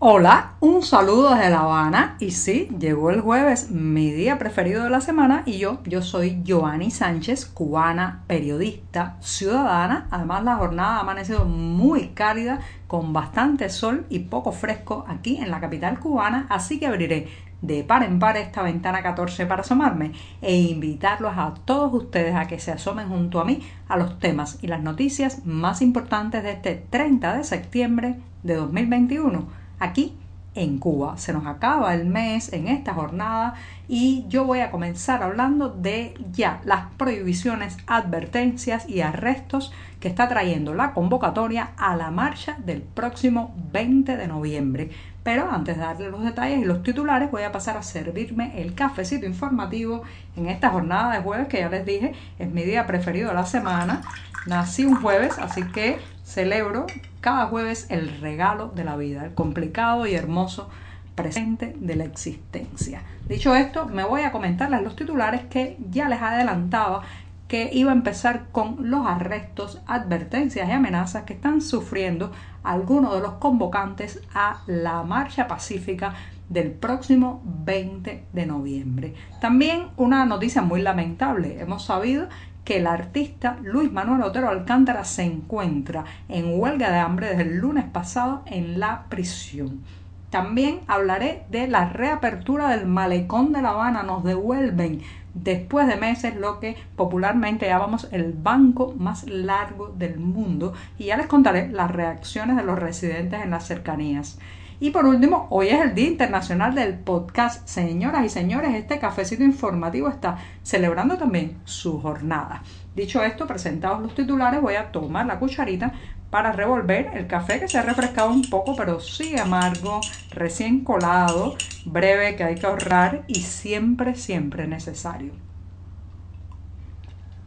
Hola, un saludo desde La Habana. Y sí, llegó el jueves, mi día preferido de la semana. Y yo, yo soy Joanny Sánchez, cubana, periodista, ciudadana, además la jornada ha amanecido muy cálida, con bastante sol y poco fresco aquí en la capital cubana, así que abriré de par en par esta ventana 14 para asomarme e invitarlos a todos ustedes a que se asomen junto a mí a los temas y las noticias más importantes de este 30 de septiembre de 2021 aquí en Cuba. Se nos acaba el mes en esta jornada y yo voy a comenzar hablando de ya las prohibiciones, advertencias y arrestos que está trayendo la convocatoria a la marcha del próximo 20 de noviembre. Pero antes de darle los detalles y los titulares, voy a pasar a servirme el cafecito informativo en esta jornada de jueves que ya les dije es mi día preferido de la semana. Nací un jueves, así que celebro cada jueves el regalo de la vida, el complicado y hermoso presente de la existencia. Dicho esto, me voy a comentarles los titulares que ya les adelantaba que iba a empezar con los arrestos, advertencias y amenazas que están sufriendo algunos de los convocantes a la marcha pacífica del próximo 20 de noviembre. También una noticia muy lamentable. Hemos sabido que el artista Luis Manuel Otero Alcántara se encuentra en huelga de hambre desde el lunes pasado en la prisión. También hablaré de la reapertura del malecón de La Habana. Nos devuelven después de meses lo que popularmente llamamos el banco más largo del mundo y ya les contaré las reacciones de los residentes en las cercanías. Y por último, hoy es el Día Internacional del Podcast. Señoras y señores, este cafecito informativo está celebrando también su jornada. Dicho esto, presentados los titulares, voy a tomar la cucharita para revolver el café que se ha refrescado un poco, pero sigue amargo, recién colado, breve, que hay que ahorrar y siempre, siempre necesario.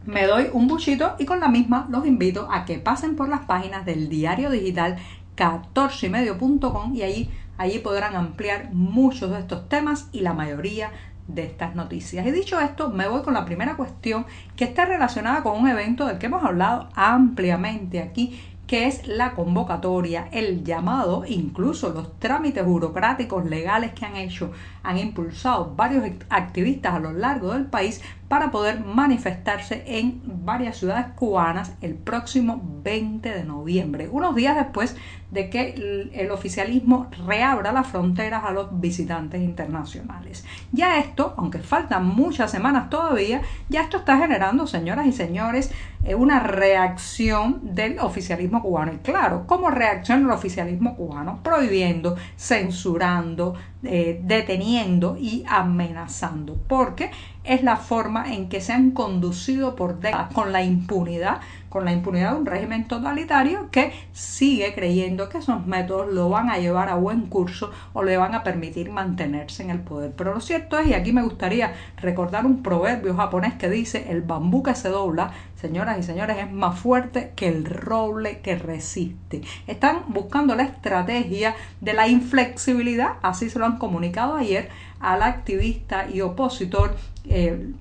Me doy un buchito y con la misma los invito a que pasen por las páginas del diario digital 14ymedio.com y allí, allí podrán ampliar muchos de estos temas y la mayoría de estas noticias. Y dicho esto, me voy con la primera cuestión que está relacionada con un evento del que hemos hablado ampliamente aquí que es la convocatoria, el llamado, incluso los trámites burocráticos legales que han hecho, han impulsado varios activistas a lo largo del país para poder manifestarse en varias ciudades cubanas el próximo 20 de noviembre, unos días después de que el oficialismo reabra las fronteras a los visitantes internacionales. Ya esto, aunque faltan muchas semanas todavía, ya esto está generando, señoras y señores, eh, una reacción del oficialismo cubano. Y claro, ¿cómo reacciona el oficialismo cubano? Prohibiendo, censurando, eh, deteniendo y amenazando. Porque es la forma en que se han conducido por décadas con la impunidad, con la impunidad de un régimen totalitario que sigue creyendo que esos métodos lo van a llevar a buen curso o le van a permitir mantenerse en el poder. Pero lo cierto es, y aquí me gustaría recordar un proverbio japonés que dice, el bambú que se dobla, señoras y señores, es más fuerte que el roble que resiste. Están buscando la estrategia de la inflexibilidad, así se lo han comunicado ayer al activista y opositor eh,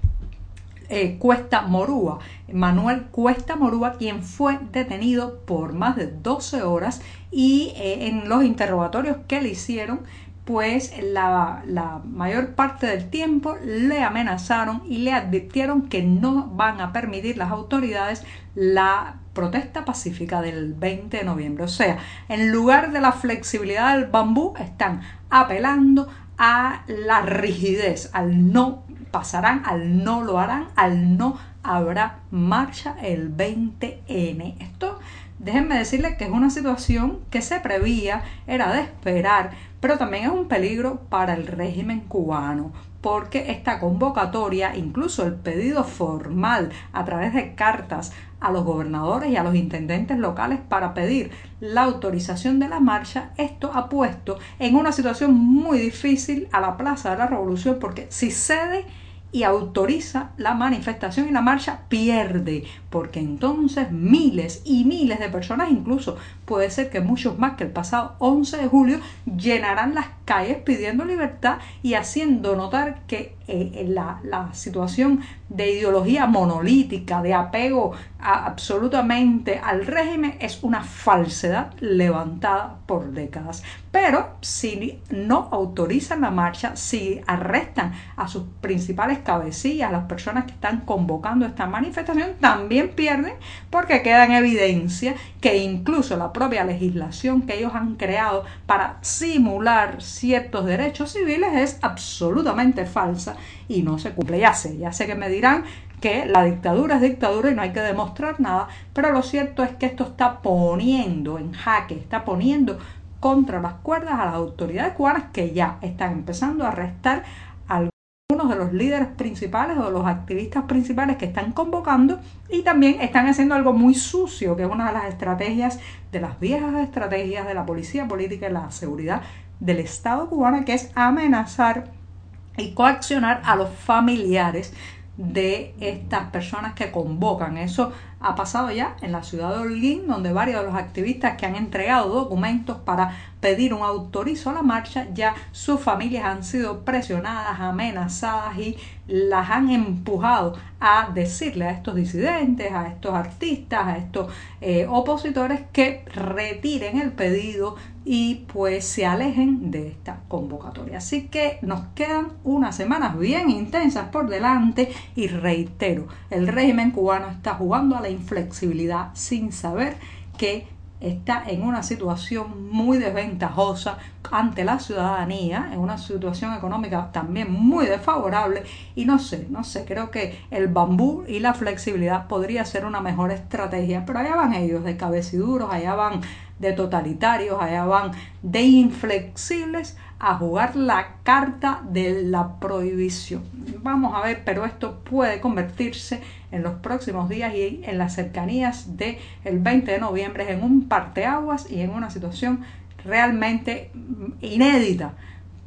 eh, Cuesta Morúa, Manuel Cuesta Morúa, quien fue detenido por más de 12 horas y eh, en los interrogatorios que le hicieron, pues la, la, mayor parte del tiempo le amenazaron y le advirtieron que no van a permitir las autoridades la protesta pacífica del 20 de noviembre. O sea, en lugar de la flexibilidad del bambú, están apelando a la rigidez, al no pasarán, al no lo harán, al no habrá marcha el 20N. Esto, déjenme decirles que es una situación que se prevía, era de esperar, pero también es un peligro para el régimen cubano, porque esta convocatoria, incluso el pedido formal a través de cartas a los gobernadores y a los intendentes locales para pedir la autorización de la marcha, esto ha puesto en una situación muy difícil a la Plaza de la Revolución porque si cede y autoriza la manifestación y la marcha, pierde, porque entonces miles y miles de personas, incluso puede ser que muchos más que el pasado 11 de julio, llenarán las calles pidiendo libertad y haciendo notar que eh, la, la, situación de ideología monolítica, de apego absolutamente al régimen, es una falsedad levantada por décadas. Pero si no autorizan la marcha, si arrestan a sus principales cabecillas, las personas que están convocando esta manifestación, también pierden porque queda en evidencia que incluso la propia legislación que ellos han creado para simular ciertos derechos civiles es absolutamente falsa y no se cumple. Ya sé, ya sé que me dirán que la dictadura es dictadura y no hay que demostrar nada, pero lo cierto es que esto está poniendo en jaque, está poniendo contra las cuerdas a las autoridades cubanas que ya están empezando a arrestar a algunos de los líderes principales o de los activistas principales que están convocando y también están haciendo algo muy sucio, que es una de las estrategias de las viejas estrategias de la policía política y la seguridad del Estado cubano, que es amenazar y coaccionar a los familiares de estas personas que convocan. Eso ha pasado ya en la ciudad de Holguín, donde varios de los activistas que han entregado documentos para pedir un autorizo a la marcha, ya sus familias han sido presionadas, amenazadas y las han empujado a decirle a estos disidentes, a estos artistas, a estos eh, opositores que retiren el pedido y pues se alejen de esta convocatoria. Así que nos quedan unas semanas bien intensas por delante y reitero, el régimen cubano está jugando a la inflexibilidad sin saber que está en una situación muy desventajosa ante la ciudadanía, en una situación económica también muy desfavorable y no sé, no sé, creo que el bambú y la flexibilidad podría ser una mejor estrategia, pero allá van ellos de cabeciduros, allá van de totalitarios, allá van de inflexibles a jugar la carta de la prohibición. Vamos a ver, pero esto puede convertirse en los próximos días y en las cercanías del el 20 de noviembre en un parteaguas y en una situación realmente inédita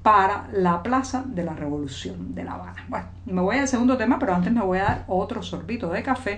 para la Plaza de la Revolución de La Habana. Bueno, me voy al segundo tema, pero antes me voy a dar otro sorbito de café.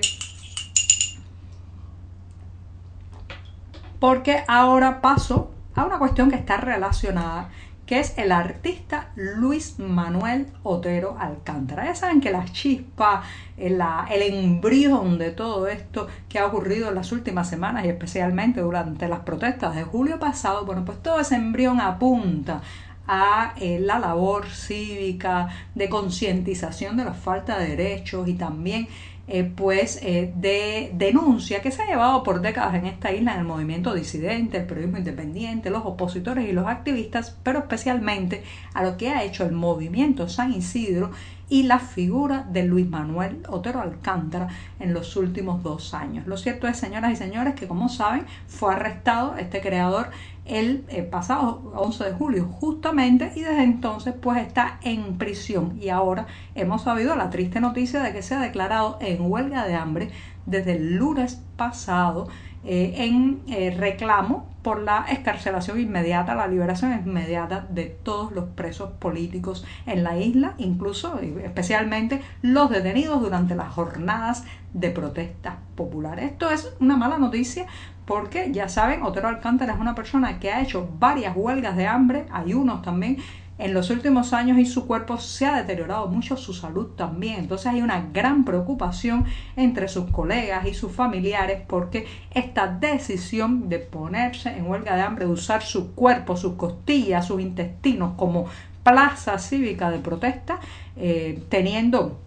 Porque ahora paso a una cuestión que está relacionada que es el artista Luis Manuel Otero Alcántara. Ya saben que la chispa, el, el embrión de todo esto que ha ocurrido en las últimas semanas y especialmente durante las protestas de julio pasado, bueno, pues todo ese embrión apunta a eh, la labor cívica de concientización de la falta de derechos y también eh, pues eh, de denuncia que se ha llevado por décadas en esta isla en el movimiento disidente, el periodismo independiente, los opositores y los activistas, pero especialmente a lo que ha hecho el movimiento San Isidro y la figura de Luis Manuel Otero Alcántara en los últimos dos años. Lo cierto es, señoras y señores, que como saben, fue arrestado este creador el, eh, pasado 11 de julio justamente y desde entonces pues está en prisión y ahora hemos sabido la triste noticia de que se ha declarado en huelga de hambre desde el lunes pasado eh, en eh, reclamo por la escarcelación inmediata, la liberación inmediata de todos los presos políticos en la isla, incluso especialmente los detenidos durante las jornadas de protesta popular. Esto es una mala noticia porque ya saben, Otero Alcántara es una persona que ha hecho varias huelgas de hambre, ayunos también, en los últimos años y su cuerpo se ha deteriorado mucho, su salud también. Entonces hay una gran preocupación entre sus colegas y sus familiares porque esta decisión de ponerse en huelga de hambre, de usar su cuerpo, sus costillas, sus intestinos como plaza cívica de protesta, eh, teniendo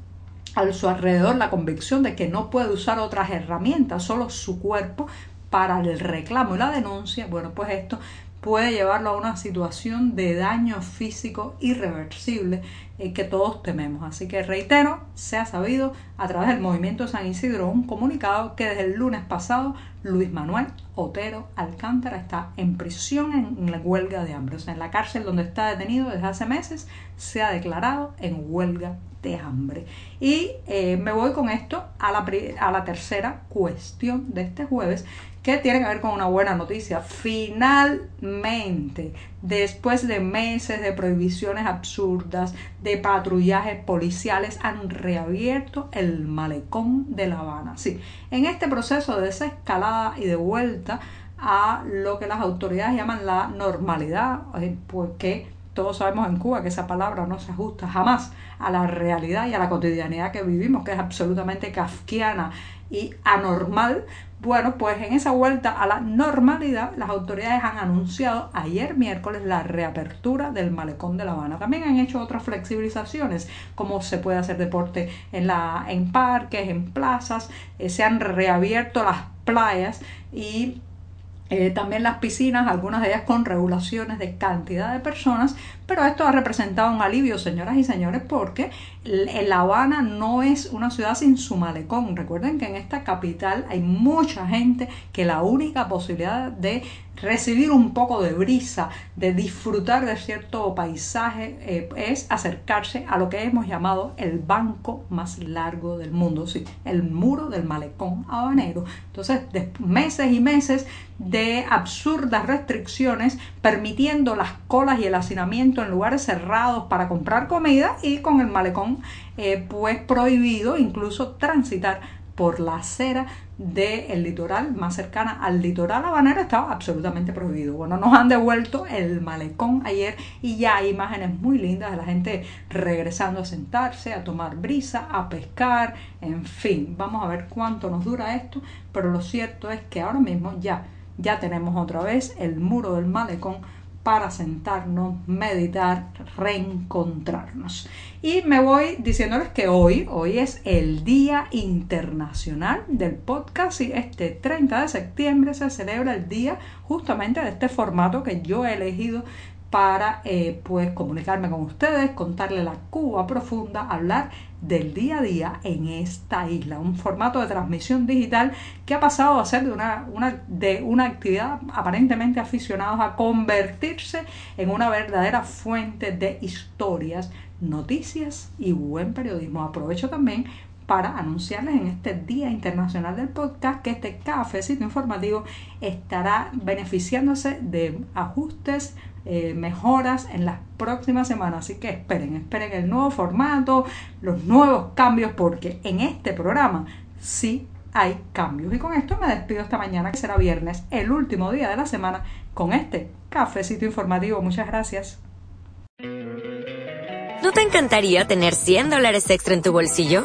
a su alrededor la convicción de que no puede usar otras herramientas, solo su cuerpo para el reclamo y la denuncia, bueno, pues esto puede llevarlo a una situación de daño físico irreversible eh, que todos tememos. Así que reitero, se ha sabido a través del movimiento San Isidro un comunicado que desde el lunes pasado Luis Manuel Otero Alcántara está en prisión en la huelga de hambre. O sea, en la cárcel donde está detenido desde hace meses se ha declarado en huelga de hambre. Y eh, me voy con esto a la, a la tercera cuestión de este jueves que tiene que ver con una buena noticia. Finalmente, después de meses de prohibiciones absurdas, de patrullajes policiales, han reabierto el malecón de La Habana. Sí, en este proceso de desescalada y de vuelta a lo que las autoridades llaman la normalidad, porque todos sabemos en Cuba que esa palabra no se ajusta jamás a la realidad y a la cotidianidad que vivimos, que es absolutamente kafkiana y anormal, bueno, pues en esa vuelta a la normalidad, las autoridades han anunciado ayer miércoles la reapertura del malecón de La Habana. También han hecho otras flexibilizaciones, como se puede hacer deporte en, la, en parques, en plazas, eh, se han reabierto las playas y eh, también las piscinas, algunas de ellas con regulaciones de cantidad de personas, pero esto ha representado un alivio, señoras y señores, porque La Habana no es una ciudad sin su malecón. Recuerden que en esta capital hay mucha gente que la única posibilidad de recibir un poco de brisa, de disfrutar de cierto paisaje, eh, es acercarse a lo que hemos llamado el banco más largo del mundo, sí, el muro del malecón habanero. Entonces, meses y meses de absurdas restricciones, permitiendo las colas y el hacinamiento en lugares cerrados para comprar comida y con el malecón eh, pues prohibido incluso transitar por la acera del litoral más cercana al litoral habanero estaba absolutamente prohibido. Bueno, nos han devuelto el malecón ayer y ya hay imágenes muy lindas de la gente regresando a sentarse, a tomar brisa, a pescar, en fin, vamos a ver cuánto nos dura esto, pero lo cierto es que ahora mismo ya ya tenemos otra vez el muro del malecón para sentarnos, meditar, reencontrarnos. Y me voy diciéndoles que hoy, hoy es el Día Internacional del Podcast y este 30 de septiembre se celebra el día justamente de este formato que yo he elegido para eh, pues comunicarme con ustedes, contarle la Cuba profunda, hablar del día a día en esta isla, un formato de transmisión digital que ha pasado a ser de una, una, de una actividad aparentemente aficionados a convertirse en una verdadera fuente de historias, noticias y buen periodismo. Aprovecho también para anunciarles en este Día Internacional del Podcast que este cafecito informativo estará beneficiándose de ajustes eh, mejoras en las próximas semanas. Así que esperen, esperen el nuevo formato, los nuevos cambios, porque en este programa sí hay cambios. Y con esto me despido esta mañana, que será viernes, el último día de la semana, con este cafecito informativo. Muchas gracias. ¿No te encantaría tener 100 dólares extra en tu bolsillo?